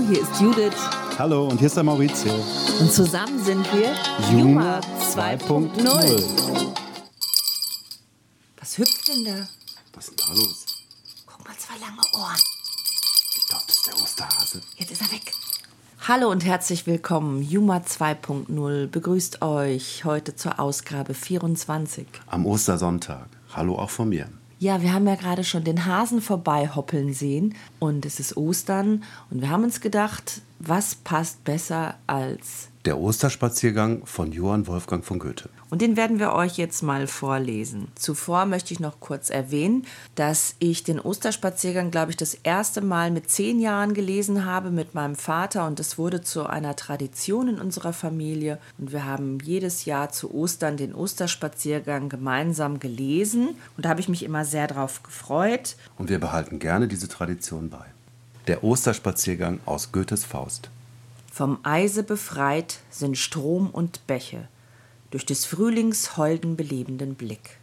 Hallo, hier ist Judith. Hallo, und hier ist der Maurizio. Und zusammen sind wir Juma 2.0. Was hüpft denn da? Was ist denn da los? Guck mal, zwei lange Ohren. Ich glaube, das ist der Osterhase. Jetzt ist er weg. Hallo und herzlich willkommen. Juma 2.0 begrüßt euch heute zur Ausgabe 24. Am Ostersonntag. Hallo auch von mir. Ja, wir haben ja gerade schon den Hasen vorbeihoppeln sehen und es ist Ostern und wir haben uns gedacht, was passt besser als Der Osterspaziergang von Johann Wolfgang von Goethe. Und den werden wir euch jetzt mal vorlesen. Zuvor möchte ich noch kurz erwähnen, dass ich den Osterspaziergang, glaube ich, das erste Mal mit zehn Jahren gelesen habe mit meinem Vater und es wurde zu einer Tradition in unserer Familie. Und wir haben jedes Jahr zu Ostern den Osterspaziergang gemeinsam gelesen und da habe ich mich immer sehr drauf gefreut. Und wir behalten gerne diese Tradition bei. Der Osterspaziergang aus Goethes Faust. Vom Eise befreit sind Strom und Bäche, durch des Frühlings holden belebenden Blick.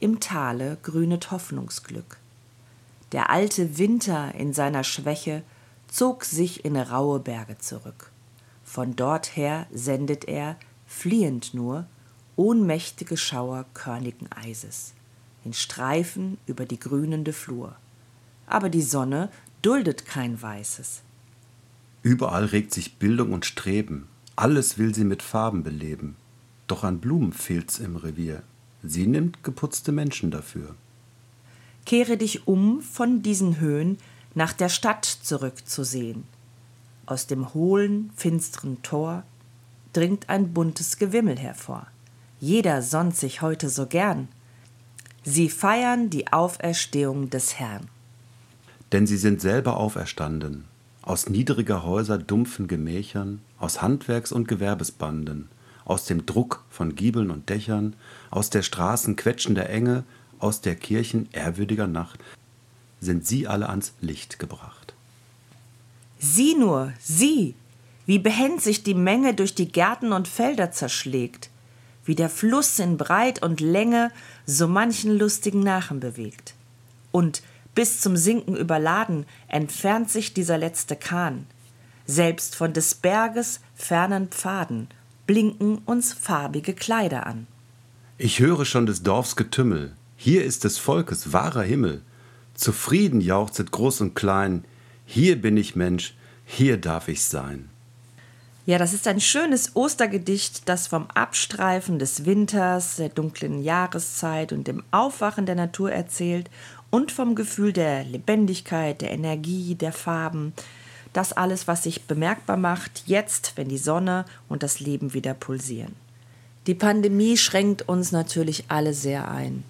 Im Tale grünet Hoffnungsglück. Der alte Winter in seiner Schwäche zog sich in raue Berge zurück. Von dort her sendet er, fliehend nur, ohnmächtige Schauer körnigen Eises, in Streifen über die grünende Flur. Aber die Sonne duldet kein Weißes. Überall regt sich Bildung und Streben. Alles will sie mit Farben beleben. Doch an Blumen fehlt's im Revier. Sie nimmt geputzte Menschen dafür. Kehre dich um von diesen Höhen nach der Stadt zurückzusehen. Aus dem hohlen, finsteren Tor dringt ein buntes Gewimmel hervor. Jeder sonnt sich heute so gern. Sie feiern die Auferstehung des Herrn. Denn sie sind selber auferstanden, aus niedriger Häuser dumpfen Gemächern, aus Handwerks- und Gewerbesbanden, aus dem Druck von Giebeln und Dächern, aus der Straßen quetschender Enge, aus der Kirchen ehrwürdiger Nacht, sind sie alle ans Licht gebracht. Sieh nur, sieh, wie behend sich die Menge durch die Gärten und Felder zerschlägt, wie der Fluss in Breit und Länge so manchen lustigen Nachen bewegt. Und bis zum Sinken überladen entfernt sich dieser letzte Kahn. Selbst von des Berges fernen Pfaden blinken uns farbige Kleider an. Ich höre schon des Dorfs Getümmel, hier ist des Volkes wahrer Himmel. Zufrieden jauchzet groß und klein, hier bin ich Mensch, hier darf ich sein. Ja, das ist ein schönes Ostergedicht, das vom Abstreifen des Winters, der dunklen Jahreszeit und dem Aufwachen der Natur erzählt und vom Gefühl der Lebendigkeit, der Energie, der Farben. Das alles, was sich bemerkbar macht, jetzt, wenn die Sonne und das Leben wieder pulsieren. Die Pandemie schränkt uns natürlich alle sehr ein.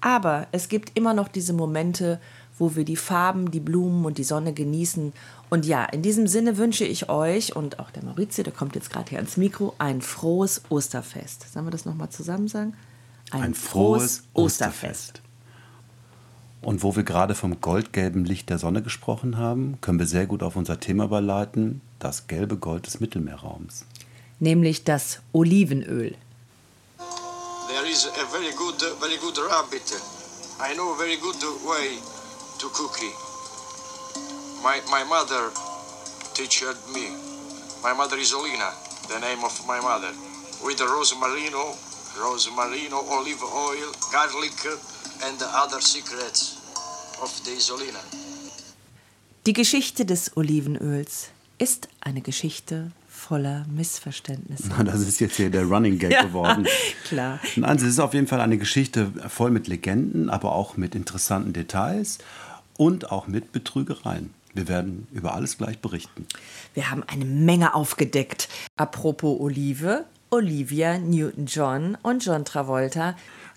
Aber es gibt immer noch diese Momente, wo wir die Farben, die Blumen und die Sonne genießen. Und ja, in diesem Sinne wünsche ich euch und auch der Maurizio, der kommt jetzt gerade hier ans Mikro, ein frohes Osterfest. Sollen wir das nochmal zusammen sagen? Ein, frohes Osterfest. Und wo wir gerade vom goldgelben Licht der Sonne gesprochen haben, können wir sehr gut auf unser Thema überleiten, das gelbe Gold des Mittelmeerraums. Nämlich das Olivenöl. There is a very good, very good rabbit. I know a very good way to cook it. My, my mother teached me. My mother is Olina, the name of my mother. With the rosmarino, rosmarino, olive oil, garlic, and the other secrets. Die Geschichte des Olivenöls ist eine Geschichte voller Missverständnisse. Na, Das ist jetzt hier der Running Gag geworden. Klar. Nein, es ist auf jeden Fall eine Geschichte voll mit Legenden, aber auch mit interessanten Details und auch mit Betrügereien. Wir werden über alles gleich berichten. Wir haben eine Menge aufgedeckt. Apropos Olive, Olivia Newton-John und John Travolta.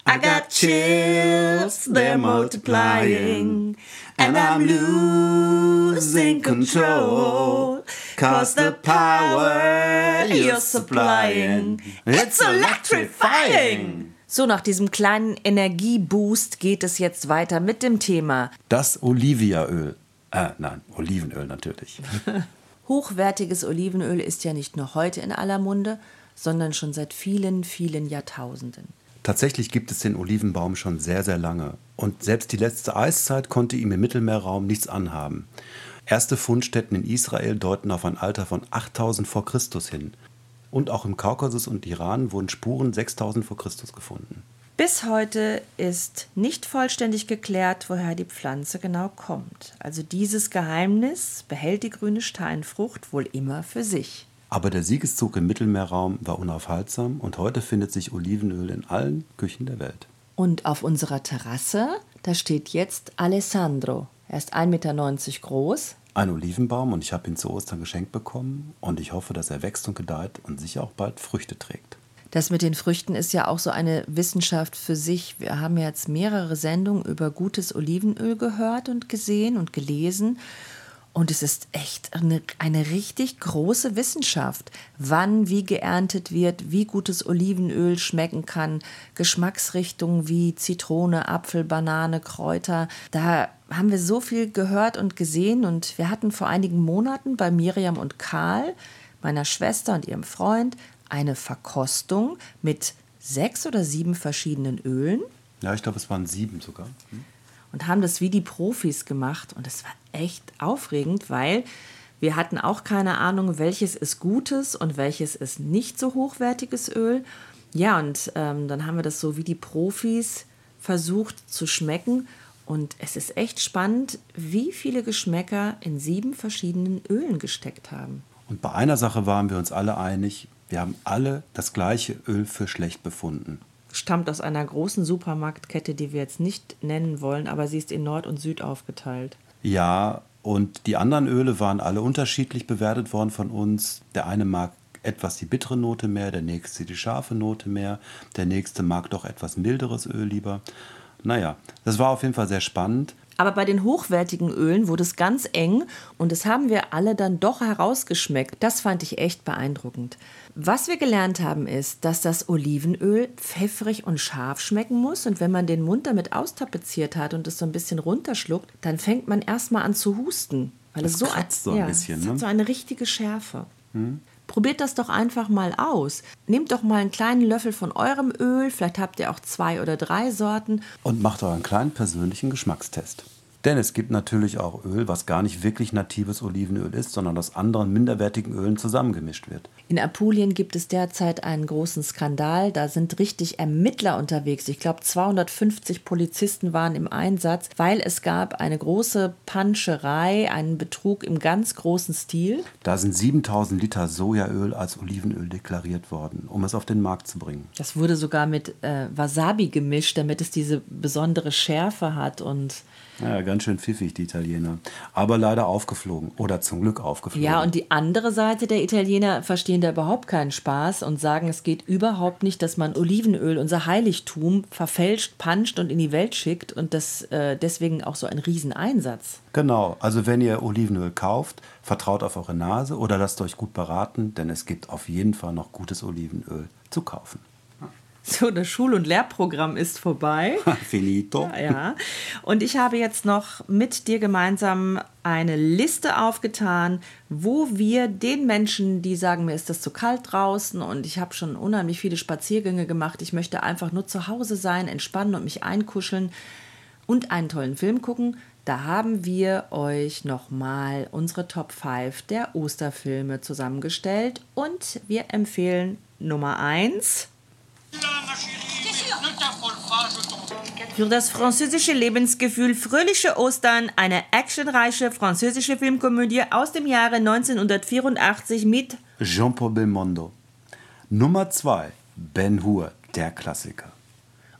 I got chills, they're multiplying, and I'm losing control. Cause the power you're supplying, it's electrifying. So, nach diesem kleinen Energieboost geht es jetzt weiter mit dem Thema Das Oliviaöl. Äh, nein, Olivenöl natürlich. Hochwertiges Olivenöl ist ja nicht nur heute in aller Munde, sondern schon seit vielen, vielen Jahrtausenden. Tatsächlich gibt es den Olivenbaum schon sehr, sehr lange. Und selbst die letzte Eiszeit konnte ihm im Mittelmeerraum nichts anhaben. Erste Fundstätten in Israel deuten auf ein Alter von 8000 vor Christus hin. Und auch im Kaukasus und Iran wurden Spuren 6000 vor Christus gefunden. Bis heute ist nicht vollständig geklärt, woher die Pflanze genau kommt. Also dieses Geheimnis behält die grüne Steinfrucht wohl immer für sich. Aber der Siegeszug im Mittelmeerraum war unaufhaltsam und heute findet sich Olivenöl in allen Küchen der Welt. Und auf unserer Terrasse, da steht jetzt Alessandro. Er ist 1,90 Meter groß. Ein Olivenbaum und ich habe ihn zu Ostern geschenkt bekommen und ich hoffe, dass er wächst und gedeiht und sicher auch bald Früchte trägt. Das mit den Früchten ist ja auch so eine Wissenschaft für sich. Wir haben jetzt mehrere Sendungen über gutes Olivenöl gehört und gesehen und gelesen. Und es ist echt eine, eine richtig große Wissenschaft, wann wie geerntet wird, wie gutes Olivenöl schmecken kann, Geschmacksrichtungen wie Zitrone, Apfel, Banane, Kräuter. Da haben wir so viel gehört und gesehen. Und wir hatten vor einigen Monaten bei Miriam und Karl, meiner Schwester und ihrem Freund, eine Verkostung mit sechs oder sieben verschiedenen Ölen. Ja, ich glaube, es waren sieben sogar. Hm und haben das wie die Profis gemacht. Und es war echt aufregend, weil wir hatten auch keine Ahnung, welches ist gutes und welches ist nicht so hochwertiges Öl. Ja, und ähm, dann haben wir das so wie die Profis versucht zu schmecken. Und es ist echt spannend, wie viele Geschmäcker in sieben verschiedenen Ölen gesteckt haben. Und bei einer Sache waren wir uns alle einig, wir haben alle das gleiche Öl für schlecht befunden stammt aus einer großen Supermarktkette, die wir jetzt nicht nennen wollen, aber sie ist in Nord und Süd aufgeteilt. Ja, und die anderen Öle waren alle unterschiedlich bewertet worden von uns. Der eine mag etwas die bittere Note mehr, der nächste die scharfe Note mehr, der nächste mag doch etwas milderes Öl lieber. Naja, das war auf jeden Fall sehr spannend. Aber bei den hochwertigen Ölen wurde es ganz eng und das haben wir alle dann doch herausgeschmeckt. Das fand ich echt beeindruckend. Was wir gelernt haben, ist, dass das Olivenöl pfeffrig und scharf schmecken muss. Und wenn man den Mund damit austapeziert hat und es so ein bisschen runterschluckt, dann fängt man erstmal an zu husten. Weil das es so, kratzt so ein ja, bisschen. Es ne? hat so eine richtige Schärfe. Hm? Probiert das doch einfach mal aus. Nehmt doch mal einen kleinen Löffel von eurem Öl, vielleicht habt ihr auch zwei oder drei Sorten. Und macht euren kleinen persönlichen Geschmackstest. Denn es gibt natürlich auch Öl, was gar nicht wirklich natives Olivenöl ist, sondern aus anderen minderwertigen Ölen zusammengemischt wird. In Apulien gibt es derzeit einen großen Skandal. Da sind richtig Ermittler unterwegs. Ich glaube, 250 Polizisten waren im Einsatz, weil es gab eine große Panscherei, einen Betrug im ganz großen Stil. Da sind 7000 Liter Sojaöl als Olivenöl deklariert worden, um es auf den Markt zu bringen. Das wurde sogar mit äh, Wasabi gemischt, damit es diese besondere Schärfe hat und ja, ganz schön pfiffig, die Italiener. Aber leider aufgeflogen. Oder zum Glück aufgeflogen. Ja, und die andere Seite der Italiener verstehen da überhaupt keinen Spaß und sagen, es geht überhaupt nicht, dass man Olivenöl, unser Heiligtum, verfälscht, panscht und in die Welt schickt. Und das äh, deswegen auch so ein Rieseneinsatz. Genau. Also wenn ihr Olivenöl kauft, vertraut auf eure Nase oder lasst euch gut beraten, denn es gibt auf jeden Fall noch gutes Olivenöl zu kaufen. So, das Schul- und Lehrprogramm ist vorbei. Finito. Ja, ja. Und ich habe jetzt noch mit dir gemeinsam eine Liste aufgetan, wo wir den Menschen, die sagen, mir ist das zu kalt draußen und ich habe schon unheimlich viele Spaziergänge gemacht, ich möchte einfach nur zu Hause sein, entspannen und mich einkuscheln und einen tollen Film gucken, da haben wir euch nochmal unsere Top 5 der Osterfilme zusammengestellt und wir empfehlen Nummer 1 für das französische Lebensgefühl Fröhliche Ostern eine actionreiche französische Filmkomödie aus dem Jahre 1984 mit Jean-Paul Belmondo. Nummer 2 Ben Hur, der Klassiker.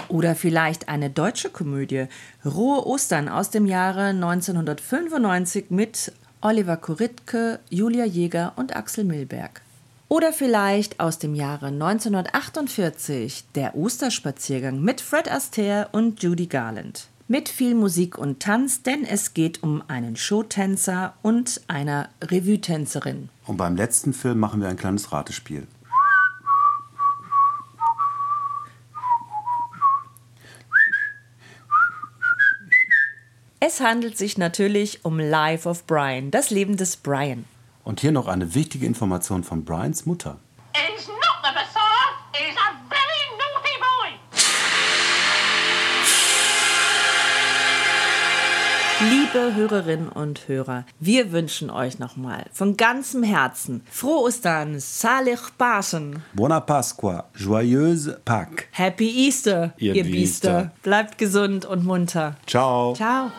Oder vielleicht eine deutsche Komödie Rohe Ostern aus dem Jahre 1995 mit Oliver Kuritke, Julia Jäger und Axel Milberg. Oder vielleicht aus dem Jahre 1948 der Osterspaziergang mit Fred Astaire und Judy Garland. Mit viel Musik und Tanz, denn es geht um einen Showtänzer und einer Revue-Tänzerin. Und beim letzten Film machen wir ein kleines Ratespiel. Es handelt sich natürlich um Life of Brian, das Leben des Brian. Und hier noch eine wichtige Information von Brians Mutter. Liebe Hörerinnen und Hörer, wir wünschen euch nochmal von ganzem Herzen frohe Ostern, Salih Pasen, Buona Pasqua, joyeuse Pâques. Happy Easter, Ihr ihr Biester. Biester. Bleibt gesund und munter. Ciao. Ciao.